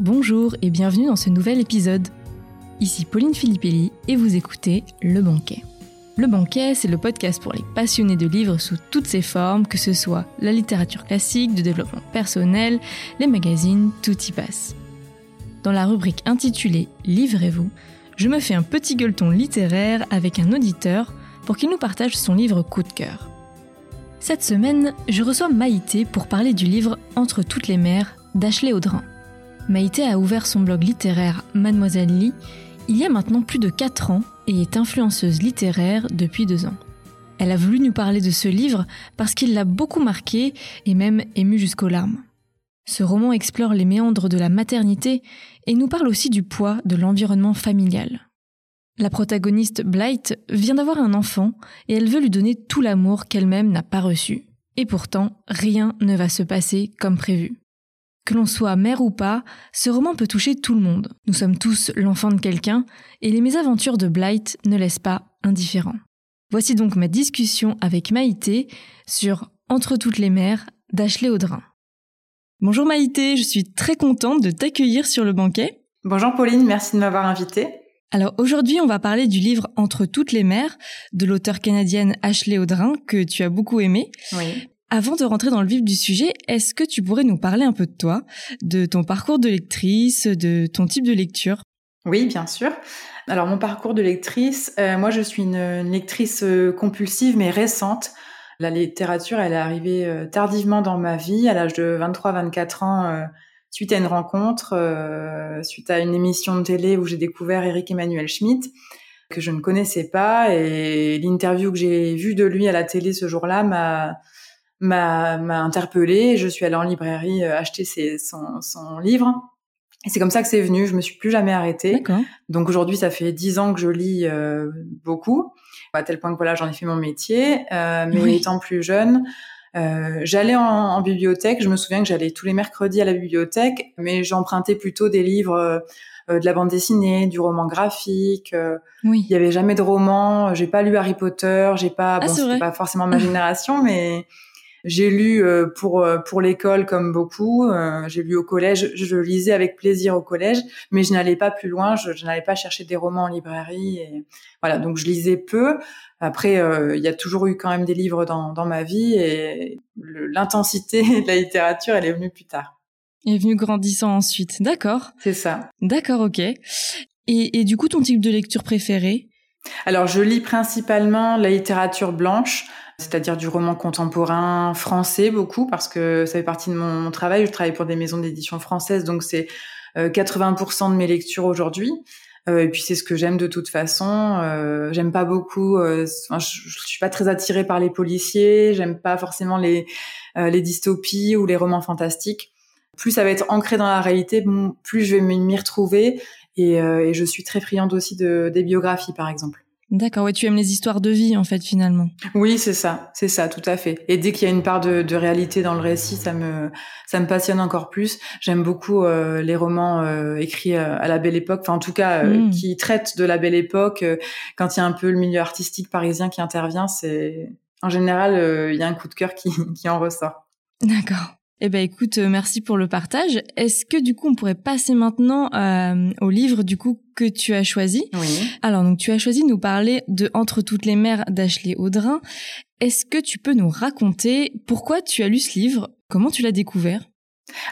bonjour et bienvenue dans ce nouvel épisode. Ici Pauline Filippelli et vous écoutez Le Banquet. Le Banquet, c'est le podcast pour les passionnés de livres sous toutes ses formes, que ce soit la littérature classique, de développement personnel, les magazines, tout y passe. Dans la rubrique intitulée Livrez-vous, je me fais un petit gueuleton littéraire avec un auditeur pour qu'il nous partage son livre coup de cœur. Cette semaine, je reçois Maïté pour parler du livre Entre toutes les mers d'Ashley Audrin. Maïté a ouvert son blog littéraire Mademoiselle Lee il y a maintenant plus de 4 ans et est influenceuse littéraire depuis 2 ans. Elle a voulu nous parler de ce livre parce qu'il l'a beaucoup marqué et même ému jusqu'aux larmes. Ce roman explore les méandres de la maternité et nous parle aussi du poids de l'environnement familial. La protagoniste Blight vient d'avoir un enfant et elle veut lui donner tout l'amour qu'elle-même n'a pas reçu. Et pourtant, rien ne va se passer comme prévu. Que l'on soit mère ou pas, ce roman peut toucher tout le monde. Nous sommes tous l'enfant de quelqu'un, et les mésaventures de Blight ne laissent pas indifférent. Voici donc ma discussion avec Maïté sur Entre toutes les mères d'Ashley Audrin. Bonjour Maïté, je suis très contente de t'accueillir sur le banquet. Bonjour Pauline, merci de m'avoir invitée. Alors aujourd'hui, on va parler du livre Entre toutes les mères de l'auteure canadienne Ashley Audrin que tu as beaucoup aimé. Oui. Avant de rentrer dans le vif du sujet, est-ce que tu pourrais nous parler un peu de toi, de ton parcours de lectrice, de ton type de lecture? Oui, bien sûr. Alors mon parcours de lectrice, euh, moi je suis une, lectrice euh, compulsive mais récente. La littérature, elle est arrivée euh, tardivement dans ma vie, à l'âge de 23-24 ans, suite à une rencontre, suite à une émission de télé où j'ai découvert Eric Emmanuel Schmitt que je ne connaissais pas et l'interview que j'ai vue de lui à la télé ce jour-là m'a m'a m'a interpellée. Je suis allée en librairie euh, acheter ses, son, son livre. Et c'est comme ça que c'est venu. Je me suis plus jamais arrêtée. Donc aujourd'hui, ça fait dix ans que je lis euh, beaucoup, à tel point que voilà, j'en ai fait mon métier. Euh, mais étant plus jeune, euh, j'allais en, en, bibliothèque. Je me souviens que j'allais tous les mercredis à la bibliothèque, mais j'empruntais plutôt des livres. Euh, de la bande dessinée, du roman graphique. oui. Il y avait jamais de roman. J'ai pas lu Harry Potter. J'ai pas. Ah, bon, c'était pas forcément ma génération, mais j'ai lu euh, pour euh, pour l'école comme beaucoup. Euh, j'ai lu au collège. Je lisais avec plaisir au collège, mais je n'allais pas plus loin. Je, je n'allais pas chercher des romans en librairie. Et voilà, donc je lisais peu. Après, il y a toujours eu quand même des livres dans, dans ma vie et l'intensité de la littérature, elle est venue plus tard. Elle est venue grandissant ensuite. D'accord. C'est ça. D'accord, ok. Et, et du coup, ton type de lecture préféré? Alors, je lis principalement la littérature blanche, c'est-à-dire du roman contemporain français beaucoup parce que ça fait partie de mon, travail. Je travaille pour des maisons d'édition françaises, donc c'est 80% euh, de mes lectures aujourd'hui. Euh, et puis c'est ce que j'aime de toute façon. Euh, j'aime pas beaucoup. je, je, suis pas très attirée par les policiers. J'aime pas forcément les les dystopies ou les romans fantastiques. Plus ça va être ancré dans la réalité, plus je vais m'y retrouver. Et, et, je suis très friande aussi de des biographies, par exemple. D'accord, ouais, tu aimes les histoires de vie en fait finalement. Oui, c'est ça, c'est ça, tout à fait. Et dès qu'il y a une part de, de, réalité dans le récit, ça me ça me passionne encore plus. J'aime beaucoup euh, les romans euh, écrits euh, à la Belle Époque, enfin en tout cas mm. qui traitent de la Belle Époque. quand il y a un peu le milieu artistique parisien qui intervient, c'est en général il y a un coup de cœur qui qui en ressort. D'accord. Eh ben écoute, euh, merci pour le partage. Est-ce que du coup on pourrait passer maintenant euh, au livre du coup que tu as choisi? Oui. Alors donc tu as choisi de nous parler de Entre toutes les mers d'Ashley Audrin. Est-ce que tu peux nous raconter pourquoi tu as lu ce livre? Comment tu l'as découvert?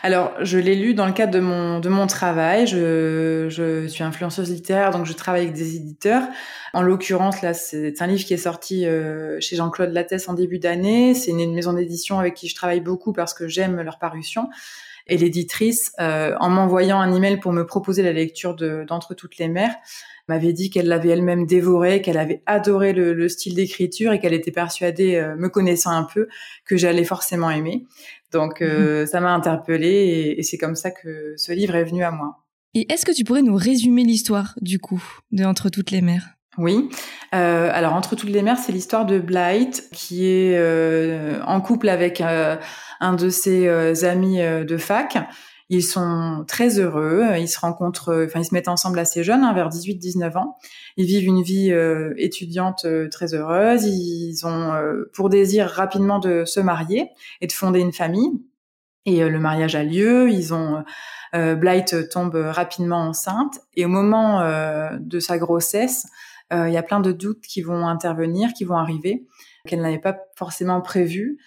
Alors, je l'ai lu dans le cadre de mon de mon travail. Je, je suis influenceuse littéraire, donc je travaille avec des éditeurs. En l'occurrence, là, c'est un livre qui est sorti euh, chez Jean-Claude Lattès en début d'année. C'est une, maison d'édition avec qui je travaille beaucoup parce que j'aime leur parution. Et l'éditrice, euh, en m'envoyant un email pour me proposer la lecture d'entre toutes les mers, m'avait dit qu'elle l'avait elle-même dévoré, qu'elle avait adoré le, le style d'écriture et qu'elle était persuadée, euh, me connaissant un peu, que j'allais forcément aimer. Donc euh, mhm. ça m'a interpellée et, c'est comme ça que ce livre est venu à moi. Et est-ce que tu pourrais nous résumer l'histoire du coup de Entre toutes les mers oui. Euh, alors entre toutes les mers, c'est l'histoire de Blight qui est euh, en couple avec euh, un de ses euh, amis de fac ils sont très heureux, ils se rencontrent, enfin ils se mettent ensemble assez jeunes, hein, vers 18-19 ans. Ils vivent une vie euh, étudiante euh, très heureuse. Ils ont euh, pour désir rapidement de se marier et de fonder une famille. Et le mariage a lieu, ils ont Blight tombe rapidement enceinte et au moment de sa grossesse, il y a plein de doutes qui vont intervenir, qui vont arriver qu'elle n'avait pas forcément prévu.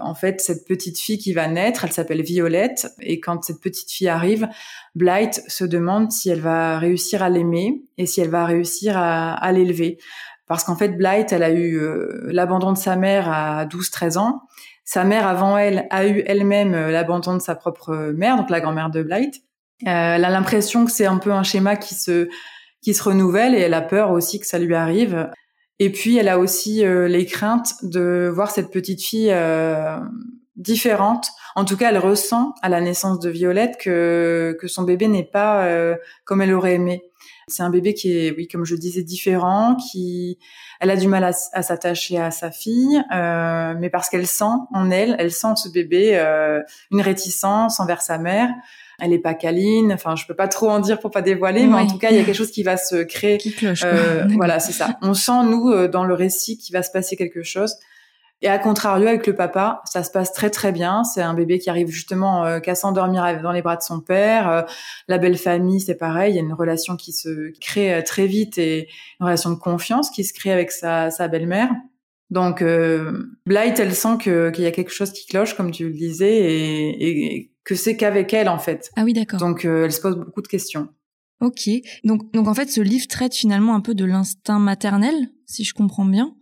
En fait, cette petite fille qui va naître, elle s'appelle Violette, et quand cette petite fille arrive, Blight se demande si elle va réussir à l'aimer et si elle va réussir à, l'élever. Parce qu'en fait, Blight, elle a eu euh, l'abandon de sa mère à 12-13 ans. Sa mère, avant elle, a eu elle-même euh, l'abandon de sa propre mère, donc la grand-mère de Blight. Euh, elle a l'impression que c'est un peu un schéma qui se qui se renouvelle et elle a peur aussi que ça lui arrive. Et puis, elle a aussi euh, les craintes de voir cette petite fille euh, différente. En tout cas, elle ressent à la naissance de Violette que, que son bébé n'est pas euh, comme elle aurait aimé. C'est un bébé qui est, oui, comme je disais, différent, qui, elle a du mal à, s'attacher à sa fille, mais parce qu'elle sent en elle, elle sent ce bébé une réticence envers sa mère elle est pas câline. Enfin, je peux pas trop en dire pour pas dévoiler, mais en tout cas, il y a quelque chose qui va se créer. Qui cloche. Euh, voilà, c'est ça. On sent nous euh, dans le récit qu'il va se passer quelque chose. Et à contrario, avec le papa, ça se passe très très bien. C'est un bébé qui arrive justement euh, qu'à s'endormir dans les bras de son père. Euh, la belle famille, c'est pareil. Il y a une relation qui se crée très vite et une relation de confiance qui se crée avec sa, sa belle-mère. Donc, euh, Blight, elle sent qu'il y a quelque chose qui cloche, comme tu le disais, et, et que c'est qu'avec elle, en fait. Ah oui, d'accord. Donc, euh, elle se pose beaucoup de questions. Ok. Donc, donc en fait, ce livre traite finalement un peu de l'instinct maternel, si je comprends bien.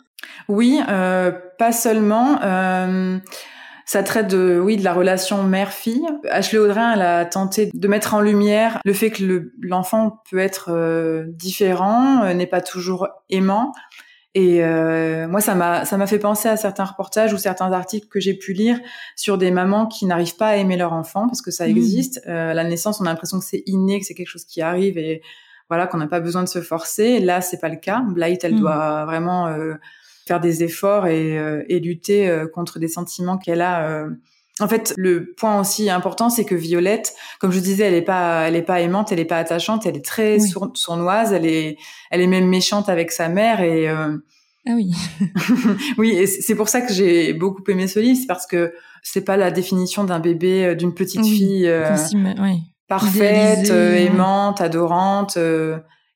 Oui, euh, pas seulement. Euh, ça traite de, oui, de la relation mère-fille. Ashley Audrin, elle a tenté de mettre en lumière le fait que l'enfant peut être euh, différent, euh, n'est pas toujours aimant. Et euh, moi, ça m'a ça m'a fait penser à certains reportages ou certains articles que j'ai pu lire sur des mamans qui n'arrivent pas à aimer leur enfant parce que ça mmh. existe. Euh, la naissance, on a l'impression que c'est inné, que c'est quelque chose qui arrive et voilà qu'on n'a pas besoin de se forcer. Là, c'est pas le cas. Blight, elle mmh. doit vraiment euh, faire des efforts et, euh, et lutter euh, contre des sentiments qu'elle a. En fait, le point aussi important, c'est que Violette, comme je disais, elle est pas, elle est pas aimante, elle est pas attachante, elle est très sournoise, elle est, elle est même méchante avec sa mère et. Euh... Ah oui. oui, et c'est pour ça que j'ai beaucoup aimé ce livre, c'est parce que c'est pas la définition d'un bébé, euh, d'une petite fille euh, parfaite, euh, aimante, adorante,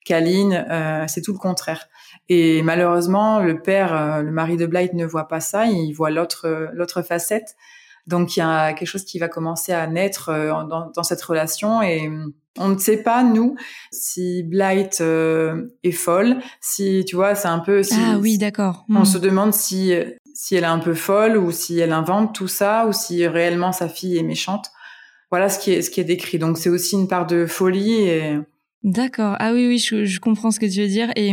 câline. c'est tout le contraire. Et malheureusement, le père, le mari de Blight, ne voit pas ça. Il voit l'autre, l'autre facette. Donc il y a quelque chose qui va commencer à naître euh, dans, dans cette relation et euh, on ne sait pas nous si Blight euh, est folle, si tu vois, c'est un peu si, Ah oui, d'accord. On hmm. se demande si si elle est un peu folle ou si elle invente tout ça ou si réellement sa fille est méchante. Voilà ce qui est ce qui est décrit. Donc c'est aussi une part de folie et D'accord. Ah oui oui, je, je, comprends ce que tu veux dire et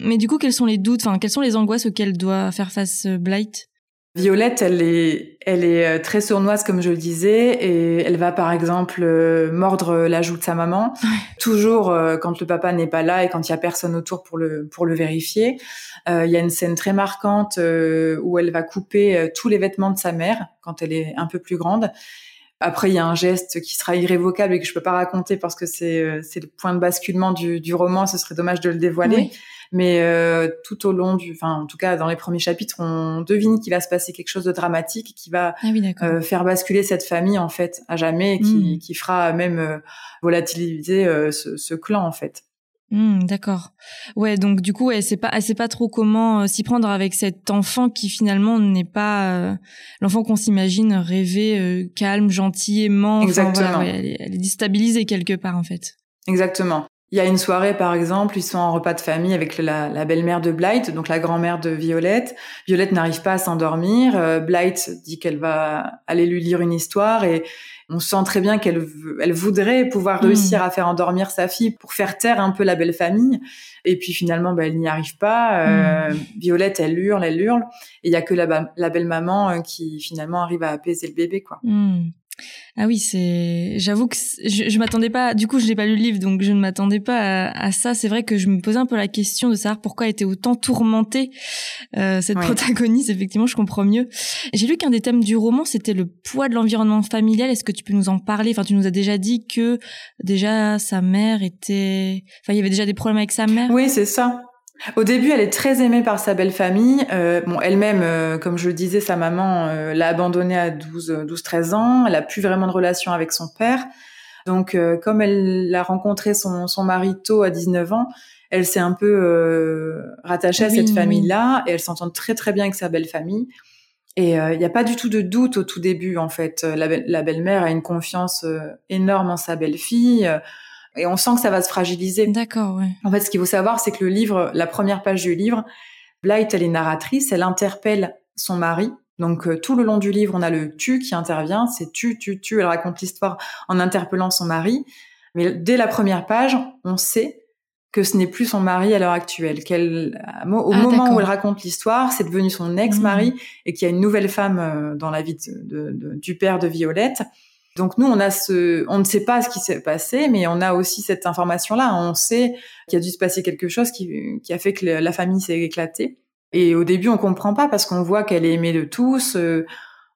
mais du coup, quels sont les doutes, enfin, quelles sont les angoisses auxquelles doit faire face Blight? Violette, elle est, elle est euh, très sournoise comme je le disais, et elle va par exemple euh, mordre la joue de sa maman, toujours euh, quand le papa n'est pas là et quand il y a personne autour pour le pour le vérifier. Il y a une scène très marquante où elle va couper tous les vêtements de sa mère quand elle est un peu plus grande. Après, il y a un geste qui sera irrévocable et que je peux pas raconter parce que c'est c'est le point de basculement du, du roman. Ce serait dommage de le dévoiler. Mais euh, tout au long du, enfin en tout cas dans les premiers chapitres, on devine qu'il va se passer quelque chose de dramatique qui va ah euh, faire basculer cette famille en fait à jamais, et qui, hmm. qui fera même euh, volatiliser ce, ce, clan en fait. Hmm, d'accord. Ouais, donc du coup, ouais, c'est pas, elle sait pas trop comment s'y prendre avec cet enfant qui finalement n'est pas l'enfant qu'on s'imagine rêver calme, gentil, aimant. Exactement. elle, est, elle, est, déstabilisée quelque part en fait. Exactement. Il y a une soirée, par exemple, ils sont en repas de famille avec la, la belle-mère de Blight, donc la grand-mère de Violette. Violette n'arrive pas à s'endormir. Euh, Blight dit qu'elle va aller lui lire une histoire et on sent très bien qu'elle elle voudrait pouvoir hmm. réussir à faire endormir sa fille pour faire taire un peu la belle famille. Et puis finalement, bah, elle n'y arrive pas. Euh, hmm. Violette, elle hurle, elle hurle. Et il y a que la, la belle maman euh, qui finalement arrive à apaiser le bébé, quoi. Hmm. Ah oui, c'est. J'avoue que je, je m'attendais pas. Du coup, je n'ai pas lu le livre, donc je ne m'attendais pas à, ça. C'est vrai que je me posais un peu la question de savoir pourquoi était autant tourmentée euh, cette protagoniste. Effectivement, je comprends mieux. J'ai lu qu'un des thèmes du roman, c'était le poids de l'environnement familial. Est-ce que tu peux nous en parler? Enfin, tu nous as déjà dit que déjà sa mère était. Enfin, il y avait déjà des problèmes avec sa mère. Oui, c'est ça. Au début, elle est très aimée par sa belle famille. Euh, bon, elle-même, euh, comme je le disais, sa maman euh, l'a abandonnée à 12, 12, 13 ans. Elle a plus vraiment de relation avec son père. Donc, comme elle a rencontré son, son mari tôt à 19 ans, elle s'est un peu rattachée à cette famille-là et elle s'entend très très bien avec sa belle famille. Et il n'y a pas du tout de doute au tout début, en fait. La, la belle-mère a une confiance énorme en sa belle-fille et on sent que ça va se fragiliser. D'accord, ouais. En fait, ce qu'il faut savoir, c'est que le livre, la première page du livre, Blight, elle est narratrice, elle interpelle son mari. Donc euh, tout le long du livre, on a le tu qui intervient, c'est tu, tu, tu. Elle raconte l'histoire en interpellant son mari. Mais dès la première page, on sait que ce n'est plus son mari à l'heure actuelle. Qu'elle, au ah, moment où elle raconte l'histoire, c'est devenu son ex-mari mmh. et qu'il y a une nouvelle femme euh, dans la vie de, du père de Violette. Donc nous, on a ce, on ne sait pas ce qui s'est passé, mais on a aussi cette information-là. On sait qu'il a dû se passer quelque chose qui, a fait que la famille s'est éclatée. Et au début, on comprend pas parce qu'on voit qu'elle est aimée de tous. Euh,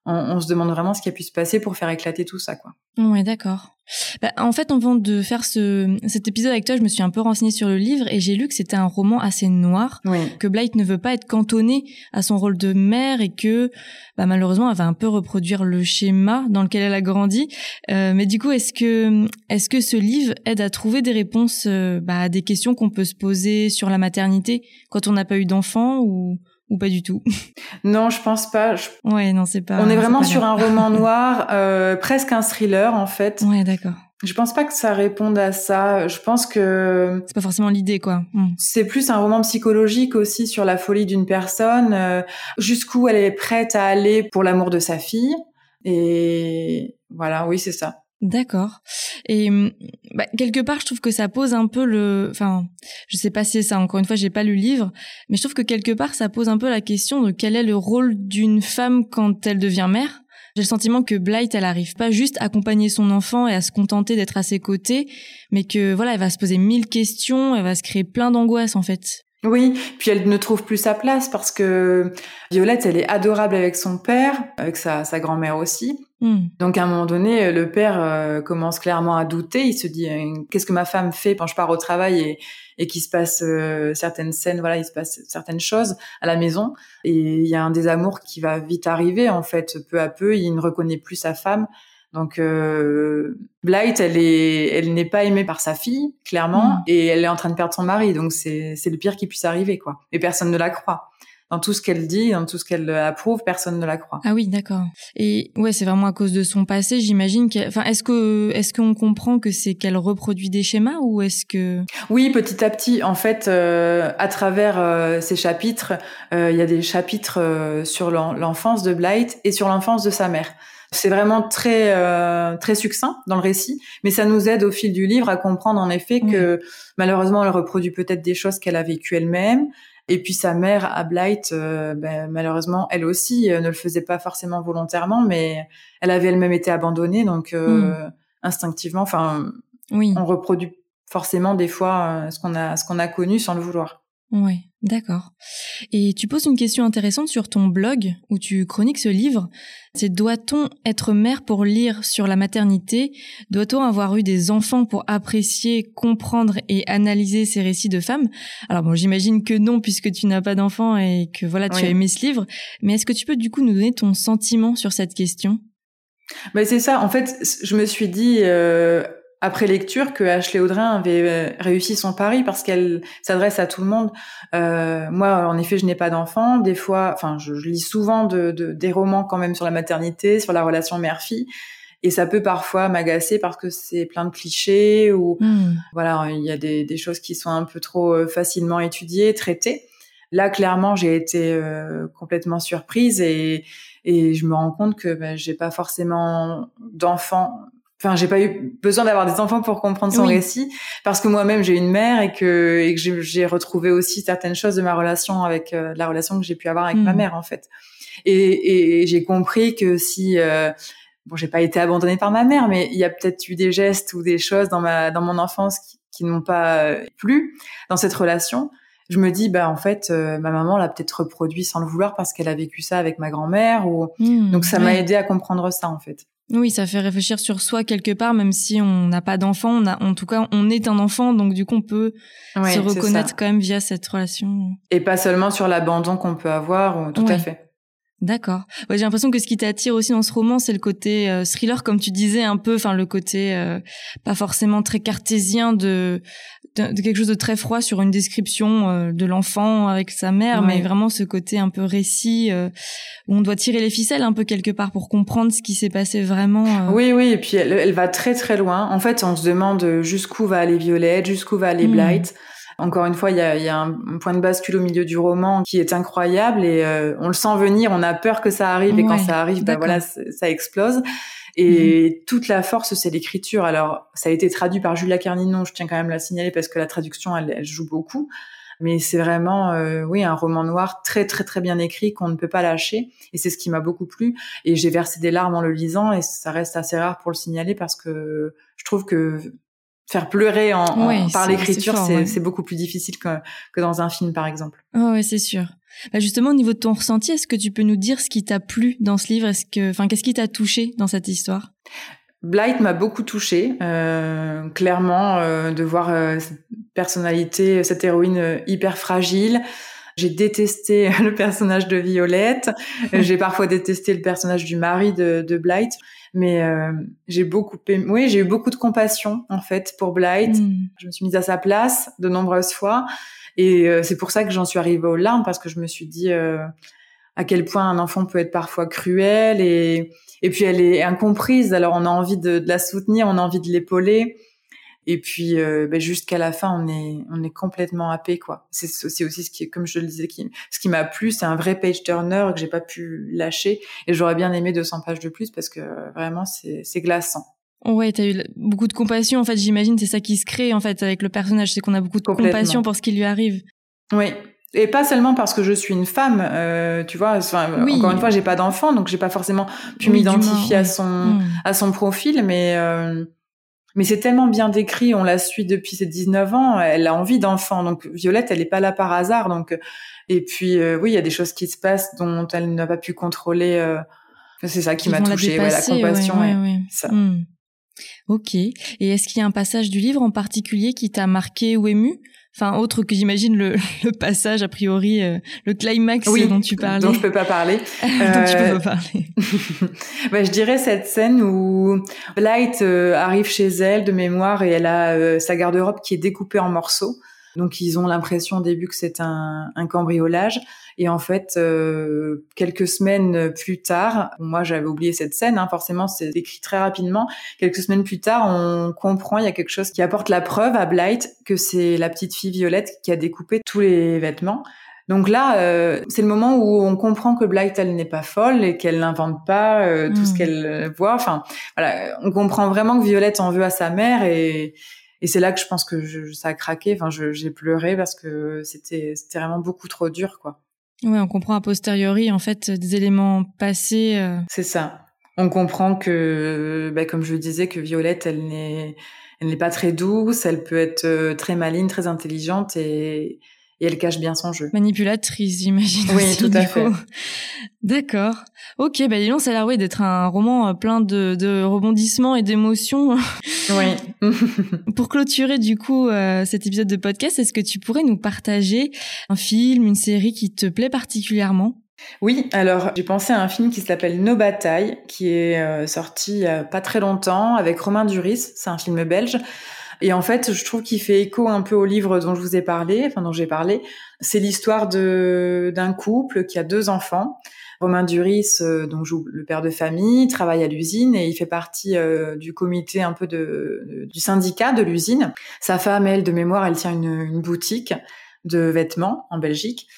on, se demande vraiment ce qui a pu se passer pour faire éclater tout ça, quoi. Ouais, d'accord. Bah, en fait, avant de faire ce, cet épisode avec toi, je me suis un peu renseignée sur le livre et j'ai lu que c'était un roman assez noir, que Blight ne veut pas être cantonnée à son rôle de mère et que bah, malheureusement, elle va un peu reproduire le schéma dans lequel elle a grandi. Euh, mais du coup, est-ce que est-ce que ce livre aide à trouver des réponses euh, bah, à des questions qu'on peut se poser sur la maternité quand on n'a pas eu d'enfant ou ou pas du tout? Non, je pense pas. Ouais, non, c'est pas. On est vraiment sur un roman noir, euh, presque un thriller en fait. Ouais, d'accord. Je pense pas que ça réponde à ça. Je pense que c'est pas forcément l'idée, quoi. Hmm. C'est plus un roman psychologique aussi sur la folie d'une personne, euh, jusqu'où elle est prête à aller pour l'amour de sa fille. Et voilà, oui, c'est ça. D'accord. Et hum, bah, quelque part, je trouve que ça pose un peu le. Enfin, je sais pas si c'est ça. Encore une fois, j'ai pas lu le livre, mais je trouve que quelque part, ça pose un peu la question de quel est le rôle d'une femme quand elle devient mère. J'ai le sentiment que Blight, elle arrive pas juste à accompagner son enfant et à se contenter d'être à ses côtés, mais que voilà, elle va se poser mille questions, elle va se créer plein d'angoisses en fait. Oui, puis elle ne trouve plus sa place parce que Violette, elle est adorable avec son père, avec sa, sa grand-mère aussi. Hmm. Donc à un moment donné, le père euh, commence clairement à douter. Il se dit euh, qu'est-ce que ma femme fait quand je pars au travail et, et qu'il se passe euh, certaines scènes, voilà, il se passe certaines choses à la maison. Et il y a un désamour qui va vite arriver en fait, peu à peu. Il ne reconnaît plus sa femme. Donc euh, Blight, elle est, elle n'est pas aimée par sa fille, clairement, mm. et elle est en train de perdre son mari. Donc c'est, c'est le pire qui puisse arriver, quoi. Et personne ne la croit. Dans tout ce qu'elle dit, dans tout ce qu'elle approuve, personne ne la croit. Ah oui, d'accord. Et ouais, c'est vraiment à cause de son passé, j'imagine. Enfin, est-ce que, est-ce qu'on comprend que c'est qu'elle reproduit des schémas ou est-ce que Oui, petit à petit. En fait, euh, à travers euh, ces chapitres, euh, il y a des chapitres sur l'enfance de Blight et sur l'enfance de sa mère. C'est vraiment très euh, très succinct dans le récit, mais ça nous aide au fil du livre à comprendre en effet que malheureusement elle reproduit peut-être des choses qu'elle a vécues elle-même. Et puis sa mère à Blight, euh, ben, malheureusement, elle aussi euh, ne le faisait pas forcément volontairement, mais elle avait elle-même été abandonnée, donc mm. instinctivement, enfin, oui. on reproduit forcément des fois ce qu'on a ce qu'on a connu sans le vouloir. Oui, d'accord. Et tu poses une question intéressante sur ton blog où tu chroniques ce livre. C'est doit-on être mère pour lire sur la maternité? Doit-on avoir eu des enfants pour apprécier, comprendre et analyser ces récits de femmes? Alors bon, j'imagine que non puisque tu n'as pas d'enfants et que voilà, tu as aimé ce livre. Mais est-ce que tu peux du coup nous donner ton sentiment sur cette question? Ben c'est ça. En fait, je me suis dit, euh, après lecture que Ashley Audrin avait euh, réussi son pari parce qu'elle s'adresse à tout le monde. Euh, moi, en effet, je n'ai pas d'enfant. Des fois, enfin, je, lis souvent de, des romans quand même sur la maternité, sur la relation mère-fille, et ça peut parfois m'agacer parce que c'est plein de clichés ou hmm. voilà, il y a des, des, choses qui sont un peu trop euh, facilement étudiées, traitées. Là, clairement, j'ai été euh, complètement surprise et, et je me rends compte que ben, j'ai pas forcément d'enfants enfin j'ai pas eu besoin d'avoir des enfants pour comprendre son récit parce que moi-même j'ai une mère et que et que j'ai retrouvé aussi certaines choses de ma relation avec euh, la relation que j'ai pu avoir avec ma hmm. mère en fait et, et j'ai compris que si euh, bon j'ai pas été abandonnée par ma mère mais il y a peut-être eu des gestes ou des choses dans ma dans mon enfance qui, qui ne m'ont pas euh, plu dans cette relation je me dis bah en fait euh, ma maman l'a peut-être reproduit sans le vouloir parce qu'elle a vécu ça avec ma grand-mère ou hmm. donc ça m'a aidé à comprendre ça en fait Oui, ça fait réfléchir sur soi quelque part, même si on n'a pas d'enfant. On a, en tout cas, on est un enfant, donc du coup, on peut se reconnaître quand même via cette relation. Et pas seulement sur l'abandon qu'on peut avoir. Tout à fait. D'accord. Ouais, j'ai l'impression que ce qui t'attire aussi dans ce roman, c'est le côté euh, thriller, comme tu disais un peu, enfin le côté euh, pas forcément très cartésien de, de, quelque chose de très froid sur une description euh, de l'enfant avec sa mère, mais vraiment ce côté un peu récit où on doit tirer les ficelles un peu quelque part pour comprendre ce qui s'est passé vraiment. Oui, oui, et puis elle, elle, va très très loin. En fait, on se demande jusqu'où va aller Violette, jusqu'où va aller mmh. Blight. Encore une fois, il y a, y a, un point de bascule au milieu du roman qui est incroyable et euh, on le sent venir, on a peur que ça arrive et quand ça arrive, ben voilà, ça explose. Et mhm. toute la force, c'est l'écriture. Alors, ça a été traduit par Julia Carninon, je tiens quand même à la signaler parce que la traduction, elle, elle joue beaucoup. Mais c'est vraiment, euh, oui, un roman noir très, très, très bien écrit qu'on ne peut pas lâcher. Et c'est ce qui m'a beaucoup plu. Et j'ai versé des larmes en le lisant et ça reste assez rare pour le signaler parce que je trouve que faire pleurer en, par l'écriture, c'est beaucoup plus difficile que, que dans un film, par exemple. Oh, ouais, c'est sûr. Bah justement, au niveau de ton ressenti, est-ce que tu peux nous dire ce qui t'a plu dans ce livre? Est-ce que, enfin, qu'est-ce qui t'a touché dans cette histoire? Blight m'a beaucoup touché, euh, clairement, euh, de voir euh, cette personnalité, cette héroïne euh, hyper fragile. J'ai détesté le personnage de Violette. J'ai parfois détesté le personnage du mari de, de Blight. Mais euh, j'ai beaucoup oui j'ai eu beaucoup de compassion en fait pour Blight. Hmm. je me suis mise à sa place de nombreuses fois. Et euh, c'est pour ça que j'en suis arrivée aux larmes parce que je me suis dit euh, à quel point un enfant peut être parfois cruel. Et et puis elle est incomprise. Alors on a envie de, de la soutenir on a envie de l'épauler et puis euh, ben, jusqu'à la fin, on est on est complètement happé quoi. C'est aussi ce qui, comme je le disais, qui, ce qui m'a plu, c'est un vrai page turner que j'ai pas pu lâcher. Et j'aurais bien aimé 200 pages de plus parce que vraiment c'est c'est glaçant. Ouais, t'as eu beaucoup de compassion. En fait, j'imagine c'est ça qui se crée en fait avec le personnage, c'est qu'on a beaucoup de compassion pour ce qui lui arrive. Oui, et pas seulement parce que je suis une femme, euh, tu vois. Enfin, Encore une fois, j'ai pas d'enfant, donc j'ai pas forcément pu m'identifier à son hmm. à son profil, mais euh, mais c'est tellement bien décrit, on la suit depuis ses 19 ans, elle a envie d'enfant. Donc Violette, elle est pas là par hasard. Donc et puis euh, oui, il y a des choses qui se passent dont elle n'a pas pu contrôler. Euh, c'est ça qui m'a touchée, la, la compassion. ça. Hmm. Ok. Et est-ce qu'il y a un passage du livre en particulier qui t'a marqué ou ému? Enfin, autre que j'imagine le, le, passage a priori, euh, le climax dont tu parlais. Dont je peux pas parler. dont tu peux pas parler. bah, je dirais cette scène où Light euh, arrive chez elle de mémoire et elle a euh, sa garde-robe qui est découpée en morceaux. Donc ils ont l'impression au début que c'est un, un, cambriolage. Et en fait, euh, quelques semaines plus tard, moi j'avais oublié cette scène, hein, forcément c'est écrit très rapidement. Quelques semaines plus tard, on comprend, il y a quelque chose qui apporte la preuve à Blight que c'est la petite fille Violette qui a découpé tous les vêtements. Donc là, euh, c'est le moment où on comprend que Blight, elle n'est pas folle et qu'elle n'invente pas euh, tout ce hmm. qu'elle voit. Enfin, voilà, on comprend vraiment que Violette en veut à sa mère et, et c'est là que je pense que je, ça a craqué. Enfin, j'ai pleuré parce que c'était c'était vraiment beaucoup trop dur, quoi. Ouais, on comprend a posteriori en fait des éléments passés. Euh. C'est ça. On comprend que, bah, comme je le disais, que Violette, elle n'est elle n'est pas très douce. Elle peut être euh, très maligne, très intelligente et et elle cache bien son jeu. Manipulatrice, j'imagine. Oui, tout à fait. D'accord. Ok, bah disons, ça a l'air d'être un roman euh, plein de, de rebondissements et d'émotions. Oui. Pour clôturer du coup euh, cet épisode de podcast, est-ce que tu pourrais nous partager un film, une série qui te plaît particulièrement? Oui, alors j'ai pensé à un film qui s'appelle Nos batailles, qui est euh, sorti pas très longtemps avec Romain Duris. C'est un film belge et en fait, je trouve qu'il fait écho un peu au livre dont je vous ai parlé, enfin dont j'ai parlé. C'est l'histoire de d'un couple qui a deux enfants. Romain Duris, euh, donc joue le père de famille, travaille à l'usine et il fait partie euh, du comité un peu de, du syndicat de l'usine. Sa femme, elle, de mémoire, elle tient une, une boutique de vêtements en Belgique.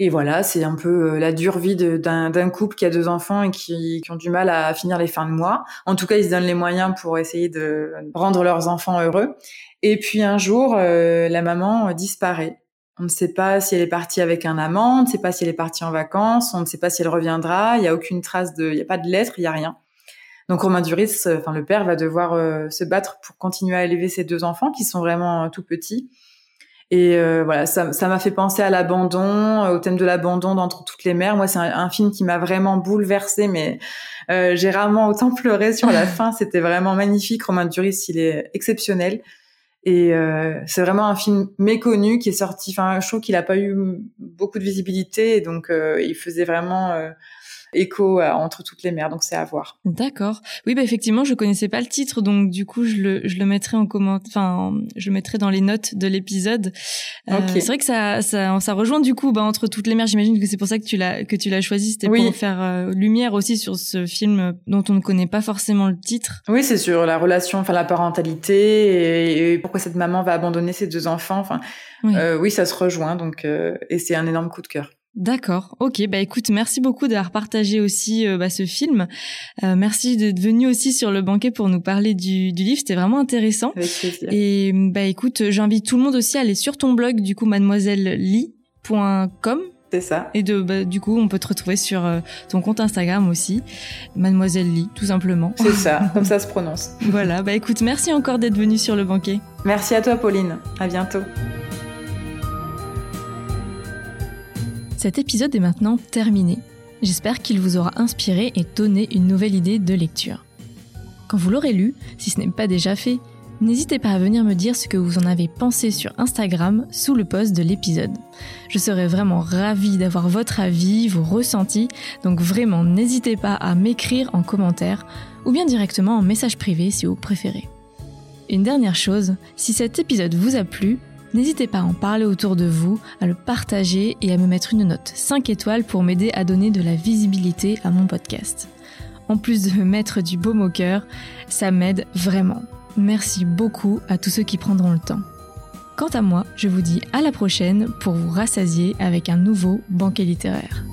Et voilà, c'est un peu euh, la dure vie d'un couple qui a deux enfants et qui, ont du mal à finir les fins de mois. En tout cas, ils se donnent les moyens pour essayer de rendre leurs enfants heureux. Et puis un jour, euh, la maman disparaît. On ne sait pas si elle est partie avec un amant, on ne sait pas si elle est partie en vacances, on ne sait pas si elle reviendra. Il n'y a aucune trace de, il n'y a pas de lettre, il n'y a rien. Donc Romain Duris, enfin le père, va devoir euh, se battre pour continuer à élever ses deux enfants qui sont vraiment tout petits. Et euh, voilà, ça, ça m'a fait penser à l'abandon, au thème de l'abandon d'entre toutes les mers. Moi, c'est un, film qui m'a vraiment bouleversée, mais euh, j'ai rarement autant pleuré sur la fin. C'était vraiment magnifique. Romain Duris, il est exceptionnel. Et euh, c'est vraiment un film méconnu qui est sorti. Enfin, je trouve qu'il a pas eu beaucoup de visibilité, et donc euh, il faisait vraiment euh, écho entre toutes les mers, donc c'est à voir. D'accord. Oui, bah effectivement, je connaissais pas le titre, donc du coup, je le, je le mettrai en comment, enfin, je le mettrai dans les notes de l'épisode. Euh, C'est vrai que ça, ça, ça rejoint du coup, bah, entre toutes les mers. J'imagine que c'est pour ça que tu l'as, que tu l'as choisi, c'était pour faire euh, lumière aussi sur ce film dont on ne connaît pas forcément le titre. Oui, c'est sur la relation, enfin la parentalité et, pourquoi cette maman va abandonner ses deux enfants. Enfin, oui, euh, oui ça se rejoint, donc euh, et c'est un énorme coup de cœur. D'accord, ok. Bah écoute, merci beaucoup d'avoir partagé aussi euh, bah, ce film. Euh, merci d'être venu aussi sur le banquet pour nous parler du, du livre. C'était vraiment intéressant. Avec plaisir. Et bah écoute, j'invite tout le monde aussi à aller sur ton blog du coup mademoiselleli.com. C'est ça. Et de bah, du coup, on peut te retrouver sur euh, ton compte Instagram aussi, Mademoiselle Lee, tout simplement. C'est ça, comme ça se prononce. voilà. Bah écoute, merci encore d'être venu sur le banquet. Merci à toi, Pauline. À bientôt. Cet épisode est maintenant terminé. J'espère qu'il vous aura inspiré et donné une nouvelle idée de lecture. Quand vous l'aurez lu, si ce n'est pas déjà fait, n'hésitez pas à venir me dire ce que vous en avez pensé sur Instagram sous le post de l'épisode. Je serais vraiment ravie d'avoir votre avis, vos ressentis, donc vraiment n'hésitez pas à m'écrire en commentaire ou bien directement en message privé si vous préférez. Une dernière chose, si cet épisode vous a plu, N'hésitez pas à en parler autour de vous, à le partager et à me mettre une note 5 étoiles pour m'aider à donner de la visibilité à mon podcast. En plus de me mettre du baume au cœur, ça m'aide vraiment. Merci beaucoup à tous ceux qui prendront le temps. Quant à moi, je vous dis à la prochaine pour vous rassasier avec un nouveau banquet littéraire.